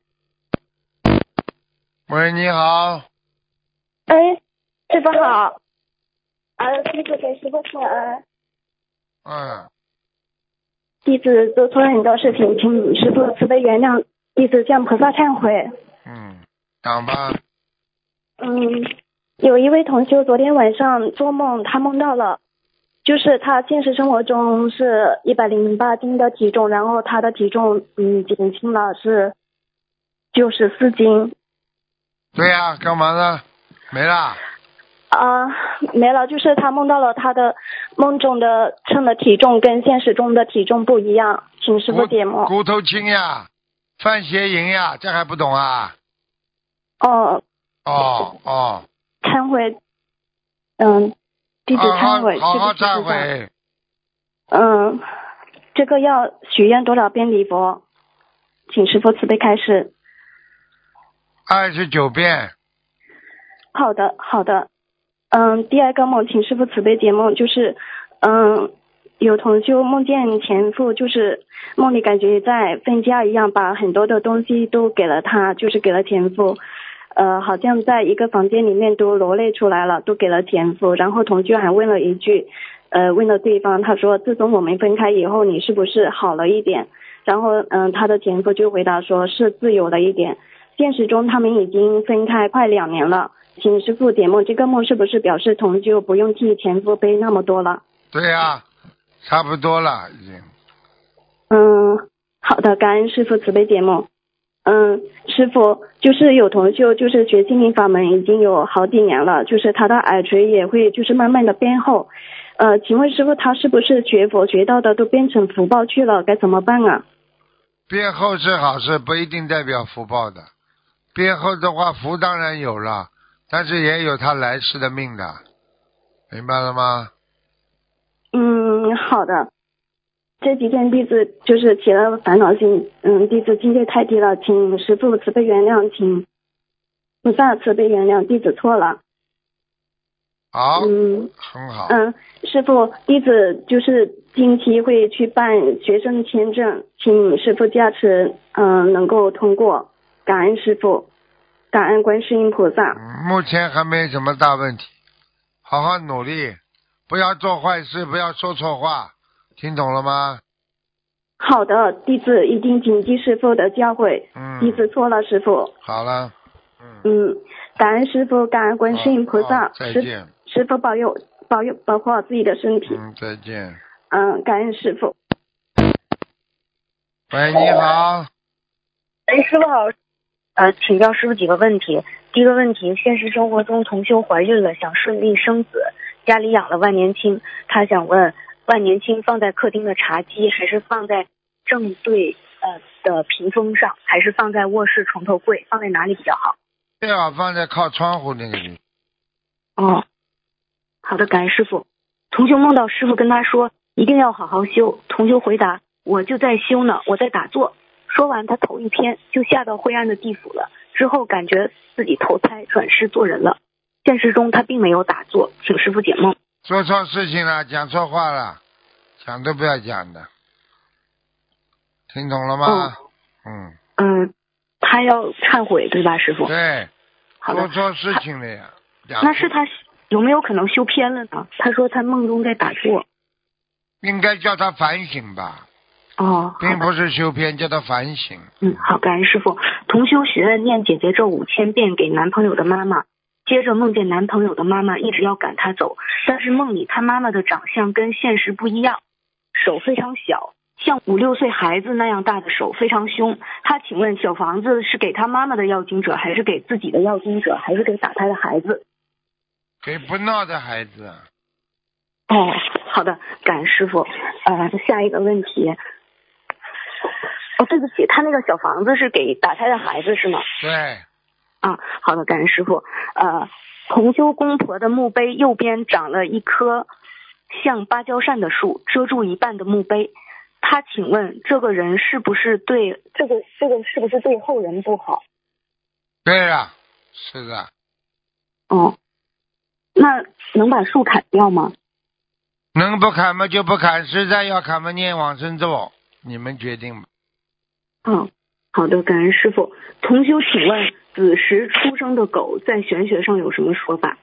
喂，你好，哎，师傅好，啊，弟子给师傅请安。嗯，弟子做错了很多事情，请师傅慈悲原谅，弟子向菩萨忏悔。嗯，讲吧，嗯，有一位同修昨天晚上做梦，他梦到了，就是他现实生活中是一百零八斤的体重，然后他的体重嗯减轻了是九十四斤。对呀、干嘛呢？没啦，啊、没了，就是他梦到了他的梦中的称的体重跟现实中的体重不一样，请师傅解梦。骨头轻呀，犯邪淫呀，这还不懂啊？哦，哦哦，忏悔，嗯，弟子忏悔，好好好好忏对不起菩萨悔，嗯，这个要许愿多少遍礼佛？请师傅慈悲开示。二十九遍，好的，好的。嗯，第二个梦，请师傅慈悲解梦，就是，嗯，有同修梦见前夫，就是梦里感觉在分家一样，把很多的东西都给了他，就是给了前夫。呃，好像在一个房间里面都罗列出来了，都给了前夫。然后同居还问了一句，呃，问了对方，他说：“自从我们分开以后，你是不是好了一点？”然后，嗯，他的前夫就回答说：“是自由了一点。”现实中他们已经分开快两年了，请师傅解梦，这个梦是不是表示同居不用替前夫背那么多了？对呀、差不多了已经。嗯，好的，感恩师傅慈悲解梦。嗯，师傅就是有同修，就是学心灵法门已经有好几年了，就是他的耳垂也会就是慢慢的变厚。呃，请问师傅他是不是学佛学到的都变成福报去了？该怎么办啊？变厚是好事，不一定代表福报的。变厚的话，福当然有了，但是也有他来世的命的，明白了吗？嗯，好的。这几天弟子就是起了烦恼心，嗯，弟子境界太低了，请师傅慈悲原谅，请菩萨慈悲原谅，弟子错了。好，嗯很好。嗯，师傅，弟子就是近期会去办学生签证，请师傅加持，嗯，能够通过。感恩师傅，感恩观世音菩萨。嗯目前还没什么大问题，好好努力，不要做坏事，不要说错话，听懂了吗？好的，弟子一定谨记师傅的教诲。嗯弟子错了，师傅。好了，嗯，感恩师傅，感恩观世音菩萨。好再师见，师傅保佑保佑保护好自己的身体。嗯，再见。嗯，感恩师傅。喂，你好，哎，师傅好，呃，请教师傅几个问题。第一个问题，现实生活中同修怀孕了，想顺利生子，家里养了万年青，他想问，万年青放在客厅的茶几，还是放在正对呃的屏风上，还是放在卧室床头柜，放在哪里比较好？最好放在靠窗户那个地方。哦，好的，感恩师傅。同修梦到师傅跟他说，一定要好好修。同修回答：我就在修呢，我在打坐。说完，他头一偏，就下到灰暗的地府了。之后感觉自己投胎转世做人了。现实中他并没有打坐，请师傅解梦。做错事情了，讲错话了，讲都不要讲的，听懂了吗？哦嗯，嗯，他要忏悔，对吧，师傅？对，好做错事情了呀。那是他有没有可能修偏了呢？他说他梦中在打坐。应该叫他反省吧，哦，并不是修偏，叫他反省。嗯，好，感恩师傅。同修许愿念姐姐咒五千遍给男朋友的妈妈，接着梦见男朋友的妈妈一直要赶他走，但是梦里他妈妈的长相跟现实不一样，手非常小，像五六岁孩子那样大的手，非常凶。他请问小房子是给他妈妈的要经者，还是给自己的要经者，还是给打胎的孩子？给不闹的孩子，哦，好的，感恩师傅。呃，下一个问题。哦，对不起，他那个小房子是给打胎的孩子是吗？对，啊，好的，感恩师傅。呃，同修公婆的墓碑右边长了一棵像芭蕉扇的树，遮住一半的墓碑。他请问这个人是不是对这个这个是不是对后人不好？对啊，是的，哦，那能把树砍掉吗？能不砍吗就不砍，实在要砍嘛念往生咒，你们决定吧。嗯，好的，感恩师傅。同修，请问子时出生的狗在玄学上有什么说法？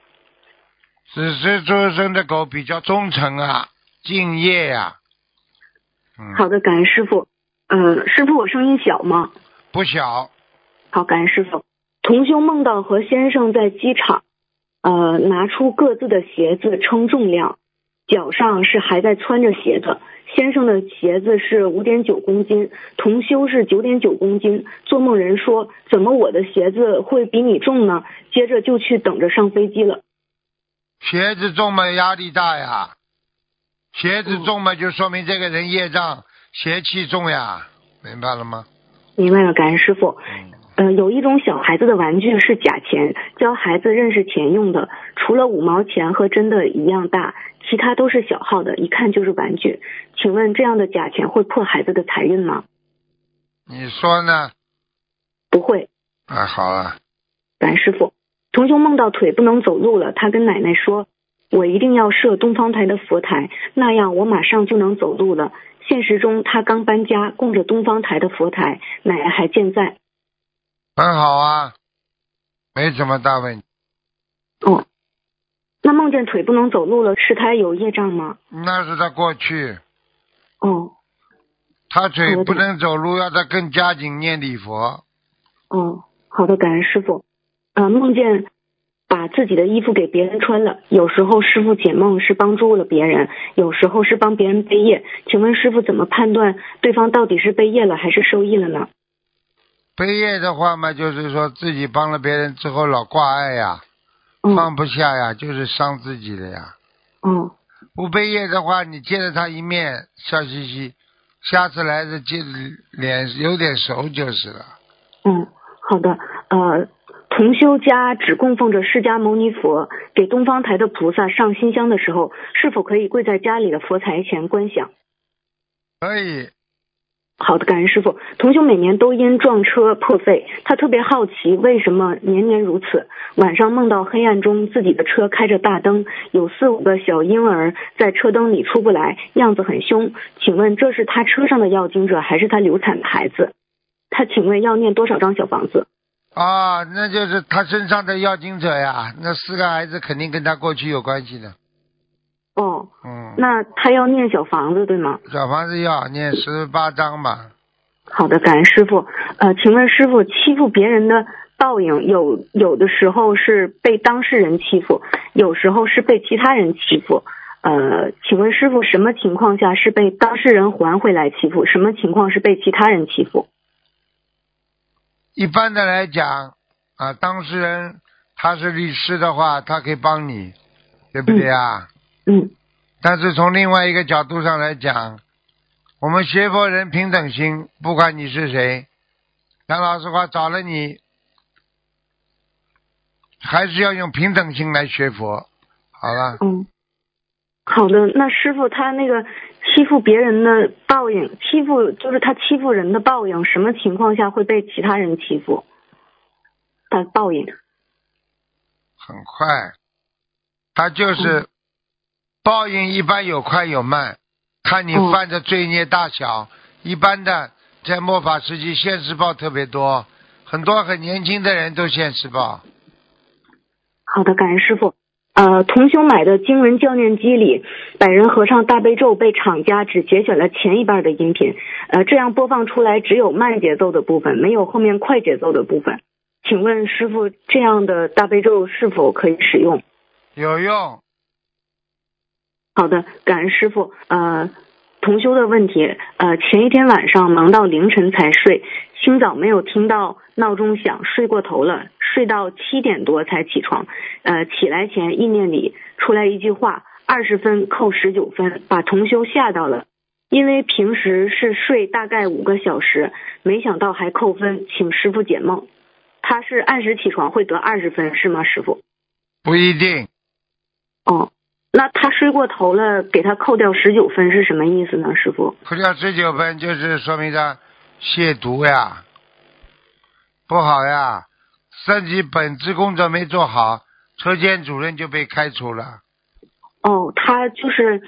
子时出生的狗比较忠诚啊，敬业呀、嗯，好的，感恩师傅。嗯、师傅，我声音小吗？不小，好，感恩师傅。同修梦到和先生在机场，呃，拿出各自的鞋子称重量，脚上是还在穿着鞋子。先生的鞋子是五点九公斤，同修是九点九公斤。做梦人说：“怎么我的鞋子会比你重呢？”接着就去等着上飞机了。鞋子重嘛压力大呀，鞋子重嘛就说明这个人业障邪气重呀，明白了吗？明白了，感恩师傅。呃，有一种小孩子的玩具是假钱，教孩子认识钱用的，除了五毛钱和真的一样大，其他都是小号的，一看就是玩具。请问这样的假钱会破孩子的财运吗？你说呢？不会，啊，好了，感恩师傅。同修梦到腿不能走路了，他跟奶奶说：“我一定要设东方台的佛台，那样我马上就能走路了。”现实中，他刚搬家，供着东方台的佛台，奶奶还健在。很好啊，没什么大问题。哦，那梦见腿不能走路了，是他有业障吗？那是他过去，哦他腿不能走路，要他更加紧念礼佛。哦，好的，感恩师傅。呃，梦见把自己的衣服给别人穿了，有时候师傅解梦是帮助了别人，有时候是帮别人背业。请问师傅怎么判断对方到底是背业了还是受益了呢？背业的话嘛，就是说自己帮了别人之后老挂碍呀，放不下呀，就是伤自己的呀。嗯不背业的话，你见了他一面笑嘻嘻，下次来的见脸有点熟就是了。嗯，好的。呃，同修家只供奉着释迦牟尼佛，给东方台的菩萨上新香的时候，是否可以跪在家里的佛台前观想？可以，好的，感恩师傅。同修每年都因撞车破费，他特别好奇为什么年年如此。晚上梦到黑暗中自己的车开着大灯，有四五个小婴儿在车灯里出不来，样子很凶。请问这是他车上的要经者，还是他流产的孩子？他请问要念多少张小房子？啊，那就是他身上的要经者呀，那四个孩子肯定跟他过去有关系的。哦，嗯，那他要念小房子对吗？小房子要念十八章吧。好的，感恩师傅。呃，请问师傅，欺负别人的报应有有的时候是被当事人欺负，有时候是被其他人欺负。呃，请问师傅，什么情况下是被当事人还回来欺负？什么情况是被其他人欺负？一般的来讲，啊，当事人他是律师的话，他可以帮你，对不对啊？嗯。但是从另外一个角度上来讲，我们学佛人平等心，不管你是谁，讲老实话，找了你，还是要用平等心来学佛。好了，嗯，好的。那师傅他那个欺负别人的报应，欺负就是他欺负人的报应，什么情况下会被其他人欺负？他报应很快，他就是报应，一般有快有慢，看你嗯犯的罪孽大小。一般的在末法时期，现世报特别多，很多很年轻的人都现世报。好的，感恩师傅。呃，同修买的经文教念机里，百人合唱大悲咒被厂家只节选了前一半的音频，呃，这样播放出来只有慢节奏的部分，没有后面快节奏的部分。请问师傅，这样的大悲咒是否可以使用？有用，好的，感恩师傅。呃，同修的问题，呃，前一天晚上忙到凌晨才睡，清早没有听到闹钟响，睡过头了，睡到七点多才起床。呃，起来前意念里出来一句话：二十分扣十九分，把同修吓到了。因为平时是睡大概五个小时，没想到还扣分，请师傅解梦。他是按时起床会得二十分是吗，师傅？不一定。哦，那他睡过头了，给他扣掉十九分是什么意思呢，师傅？扣掉十九分，就是说明他亵渎呀，不好呀，三级本职工作没做好，车间主任就被开除了。哦，他就是，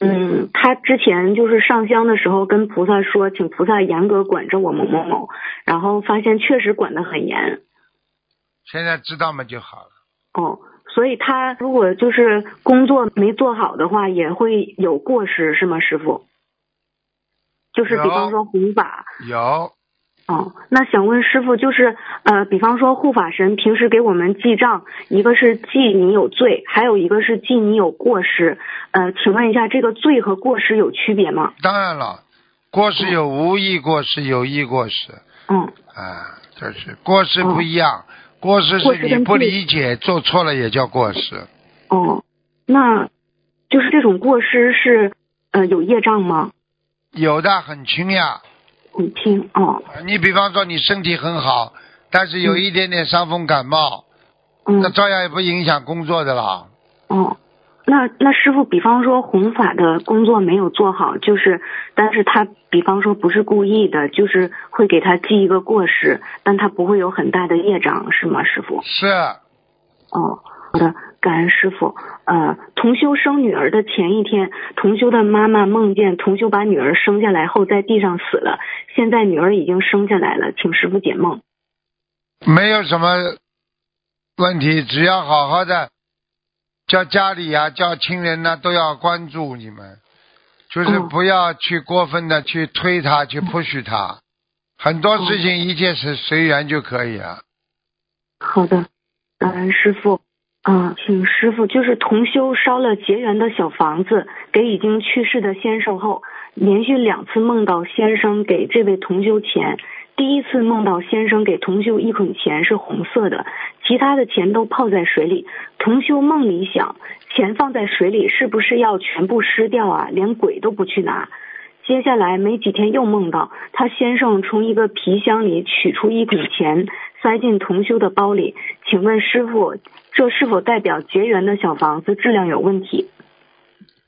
嗯，他之前就是上香的时候跟菩萨说，请菩萨严格管着我某某某，然后发现确实管得很严。现在知道嘛就好了。哦，所以他如果就是工作没做好的话，也会有过失，是吗，师傅？就是比方说护法，有哦，那想问师傅，就是呃，比方说护法神平时给我们记账，一个是记你有罪，还有一个是记你有过失。呃，请问一下，这个罪和过失有区别吗？当然了，过失有无意过失，有意过失嗯，啊，就是过失不一样。过失是你不理解，做错了也叫过失。哦，那就是这种过失是呃有业障吗？有的很轻呀，很轻哦，你比方说你身体很好，但是有一点点伤风感冒，嗯那照样也不影响工作的啦。哦，那那师傅，比方说弘法的工作没有做好，就是，但是他比方说不是故意的，就是会给他记一个过失，但他不会有很大的业障，是吗，师傅？是，哦，好的，感恩师傅。呃，同修生女儿的前一天，同修的妈妈梦见同修把女儿生下来后在地上死了，现在女儿已经生下来了，请师傅解梦。没有什么问题，只要好好的叫家里呀、叫亲人呢、都要关注你们，就是嗯不要去过分的去推他，去 push 他，很多事情一切是随缘就可以了。好的，感恩师傅。啊、请师傅就是同修烧了结缘的小房子给已经去世的先生后，连续两次梦到先生给这位同修钱。第一次梦到先生给同修一捆钱是红色的，其他的钱都泡在水里。同修梦里想，钱放在水里是不是要全部湿掉啊？连鬼都不去拿。接下来没几天又梦到他先生从一个皮箱里取出一捆钱，塞进同修的包里。请问师傅，这是否代表结缘的小房子质量有问题？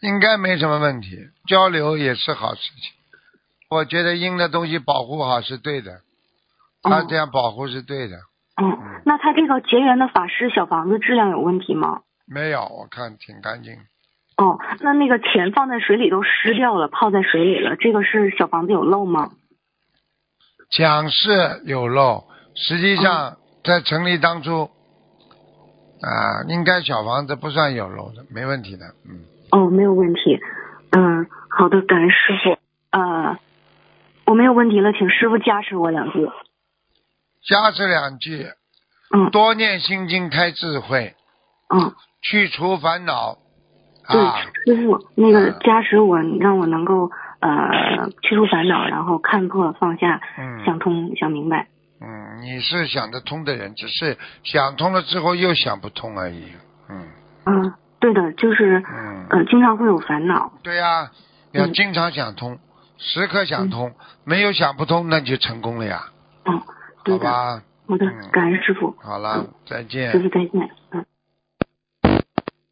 应该没什么问题，交流也是好事情。我觉得阴的东西保护好是对的，他这样保护是对的。嗯，那他这个结缘的法师小房子质量有问题吗？没有，我看挺干净。哦，那那个钱放在水里都湿掉了，泡在水里了，这个是小房子有漏吗？讲是有漏，实际上在成立当初啊，应该小房子不算有漏的，没问题的。嗯，哦，没有问题。嗯，好的，感恩师傅。呃，我没有问题了，请师傅加持我两句。加持两句，嗯，多念心经开智慧，嗯，去除烦恼。对，啊，师傅，那个加持我，让我能够呃去除烦恼，然后看破放下，嗯。想通想明白。嗯，你是想得通的人，只是想通了之后又想不通而已。嗯。嗯，对的，就是嗯，呃经常会有烦恼。对呀、要嗯。经常想通，时刻想通，没有想不通那就成功了呀，嗯，对的。好吧？好的嗯，感恩师傅。好了，再见师。傅再见。嗯。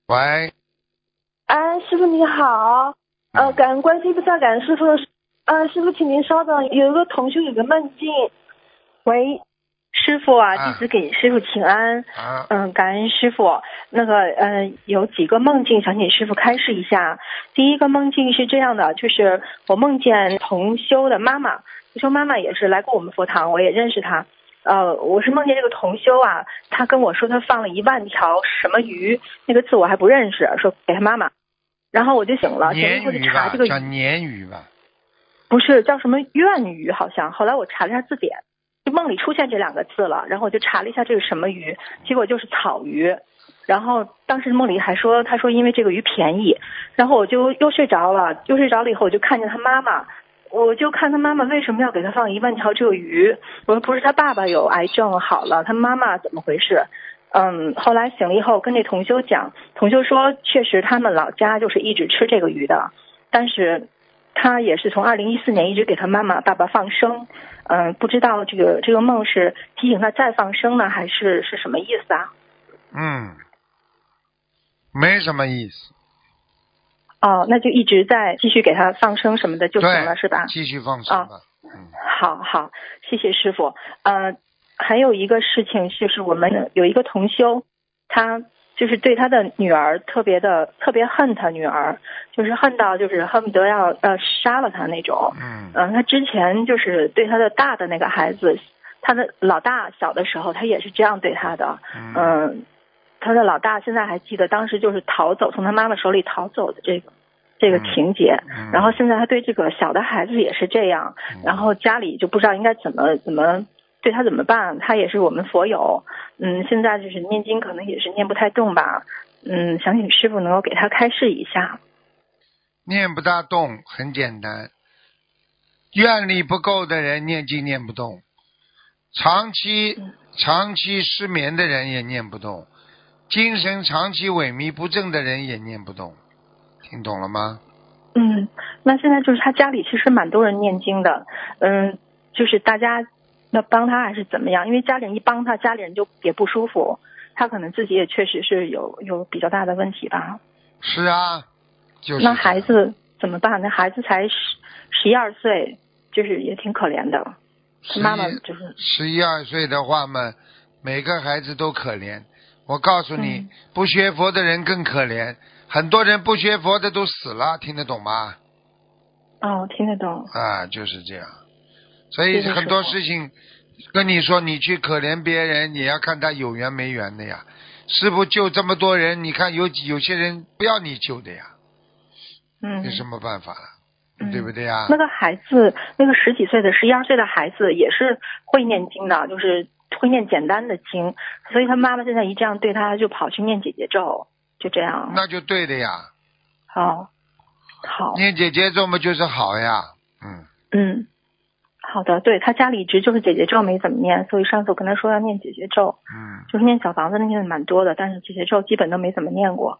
喂，哎，师傅你好，呃，感恩观世音菩萨，感恩师傅。呃，师傅，请您稍等，有一个同学有个梦境。喂，师傅啊，弟子给师傅请安。啊。嗯，感恩师傅。那个，嗯，有几个梦境想请师傅开示一下。第一个梦境是这样的，就是我梦见同修的妈妈，同修妈妈也是来过我们佛堂，我也认识她。呃，我是梦见这个同修啊，他跟我说他放了一万条什么鱼，那个字我还不认识，说给他妈妈。然后我就醒了，醒了以后就查这个叫鲶鱼吧？不是，叫什么愿鱼好像。后来我查了一下字典，就梦里出现这两个字了，然后我就查了一下这个什么鱼，结果就是草鱼。然后当时梦里还说，他说因为这个鱼便宜，然后我就又睡着了，又睡着了以后我就看见他妈妈，我就看他妈妈为什么要给他放一万条这个鱼？我说不是他爸爸有癌症好了，他妈妈怎么回事？嗯，后来醒了以后跟这同修讲，同修说确实他们老家就是一直吃这个鱼的，但是他也是从二零一四年一直给他妈妈爸爸放生，嗯，不知道这个这个梦是提醒他再放生呢，还是是什么意思啊？嗯，没什么意思。哦，那就一直在继续给他放生什么的就行了，是吧？继续放生吧。嗯，好好，谢谢师傅。呃，还有一个事情就是我们有一个同修，他就是对他的女儿特别的特别恨他女儿，就是恨到就是恨不得要呃杀了他那种。嗯。嗯，他之前就是对他的大的那个孩子，他的老大小的时候，他也是这样对他的。嗯。他的老大现在还记得当时就是逃走，从他妈妈手里逃走的这个这个情节。然后现在他对这个小的孩子也是这样，然后家里就不知道应该怎么怎么对他怎么办。他也是我们佛友，嗯，现在就是念经可能也是念不太动吧，嗯，想请师傅能够给他开示一下。念不大动，很简单，愿力不够的人念经念不动，长期长期失眠的人也念不动。精神长期萎靡不振的人也念不动，听懂了吗？嗯，那现在就是他家里其实蛮多人念经的，嗯，就是大家要帮他还是怎么样？因为家里人一帮他，家里人就也不舒服，他可能自己也确实是有有比较大的问题吧。是啊，就是。那孩子怎么办？那孩子才十十一二岁，就是也挺可怜的。妈妈就是十一二岁的话嘛，每个孩子都可怜。我告诉你，不学佛的人更可怜。很多人不学佛的都死了，听得懂吗？哦，听得懂。啊，就是这样。所以很多事情跟你说，你去可怜别人，你要看他有缘没缘的呀。师傅救这么多人，你看有有些人不要你救的呀。嗯。有什么办法了？对不对呀？那个孩子，那个十几岁的、十一二岁的孩子也是会念经的，就是。会念简单的经，所以他妈妈现在一这样对他，就跑去念姐姐咒，就这样。那就对的呀。好，好。念姐姐咒嘛，就是好呀。嗯。嗯，好的，对他家里一直就是姐姐咒没怎么念，所以上次我跟他说要念姐姐咒。嗯。就是念小房子念的蛮多的，但是姐姐咒基本都没怎么念过。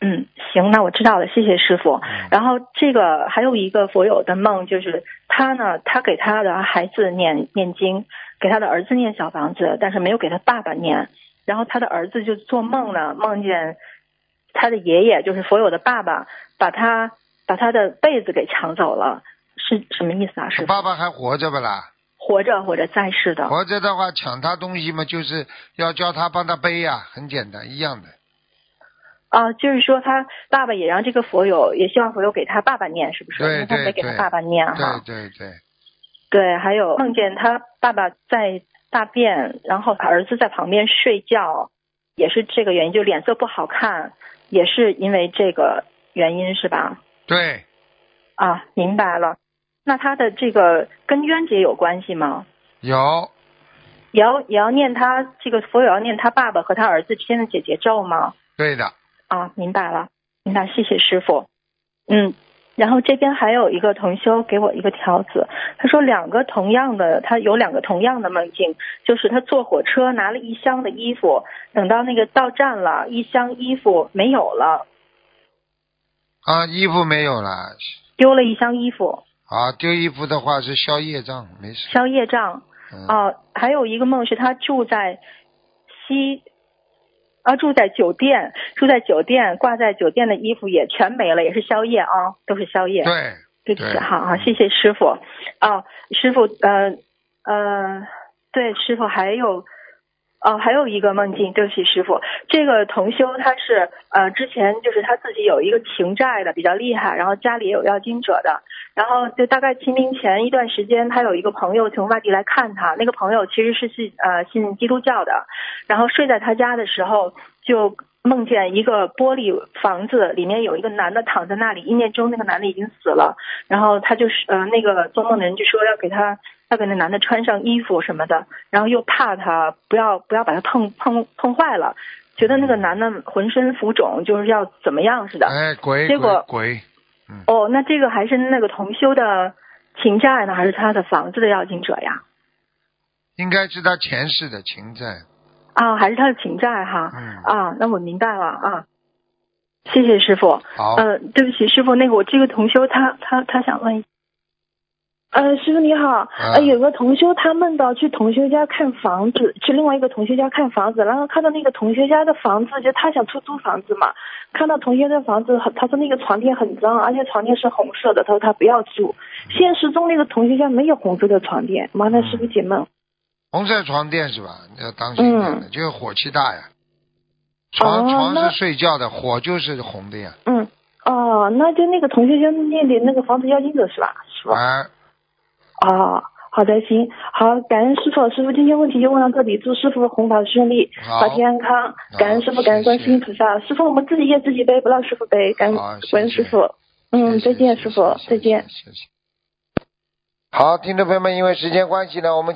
嗯，行，那我知道了，谢谢师傅。然后这个还有一个佛友的梦，就是他呢，他给他的孩子念念经。给他的儿子念小房子，但是没有给他爸爸念。然后他的儿子就做梦呢，梦见他的爷爷，就是佛友的爸爸，把他把他的被子给抢走了，是什么意思啊？是爸爸还活着不啦？活着，活着在世的。活着的话，抢他东西嘛，就是要叫他帮他背呀，很简单，一样的。啊，就是说他爸爸也让这个佛友，也希望佛友给他爸爸念，是不是？对对对。他没给他爸爸念哈。对对对。对，还有梦见他爸爸在大便，然后儿子在旁边睡觉，也是这个原因，就脸色不好看，也是因为这个原因，是吧？对。啊，明白了。那他的这个跟冤结有关系吗？有。也要也要念他这个佛友要念他爸爸和他儿子之间的姐姐咒吗？对的。啊，明白了，明白，谢谢师傅。嗯。然后这边还有一个同修给我一个条子，他说两个同样的，他有两个同样的梦境，就是他坐火车拿了一箱的衣服，等到那个到站了，一箱衣服没有了。啊，衣服没有了。丢了一箱衣服。啊，丢衣服的话是消业障，没事。消业障。啊，还有一个梦是他住在西。啊，住在酒店，住在酒店挂在酒店的衣服也全没了，也是宵夜啊，都是宵夜。对，对不起，好好，谢谢师傅。哦，师傅，呃呃，对，师傅还有。哦，还有一个梦境，对不起，师傅，这个同修他是呃之前就是他自己有一个情债的比较厉害，然后家里也有要经者的，然后就大概清明前一段时间，他有一个朋友从外地来看他，那个朋友其实是信呃信基督教的，然后睡在他家的时候就梦见一个玻璃房子里面有一个男的躺在那里，意念中那个男的已经死了，然后他就是呃那个做梦的人就说要给他。要给那男的穿上衣服什么的，然后又怕他不要不要把他碰碰碰坏了，觉得那个男的浑身浮肿，就是要怎么样似的。哎，鬼结果鬼，哦，那这个还是那个同修的情债呢，还是他的房子的要经者呀？应该是他前世的情债。啊，还是他的情债哈？嗯。啊，那我明白了啊。谢谢师傅。好。呃，对不起，师傅，那个我这个同修他他他想问。呃，师傅你好，呃，有个同修他梦到去同修家看房子，去另外一个同修家看房子，然后看到那个同修家的房子，就他想出租房子嘛，看到同学的房子，他说那个床垫很脏，而且床垫是红色的，他说他不要住。现实中那个同学家没有红色的床垫，麻烦师傅解梦。红色床垫是吧？要当心点的，就是火气大呀。床床是睡觉的，火就是红的呀。嗯，哦，那就那个同学家念的那个房子要金者是吧？是吧？啊。哦，好的，行，好，感恩师傅，师傅今天问题就问到这里，祝师傅弘法顺利，法体安康，感恩师傅，感恩观世音菩萨，师傅我们自己业自己背，不让师傅背，感恩感恩师傅，嗯，再见，师傅，再见。好，听众朋友们，因为时间关系呢，我们。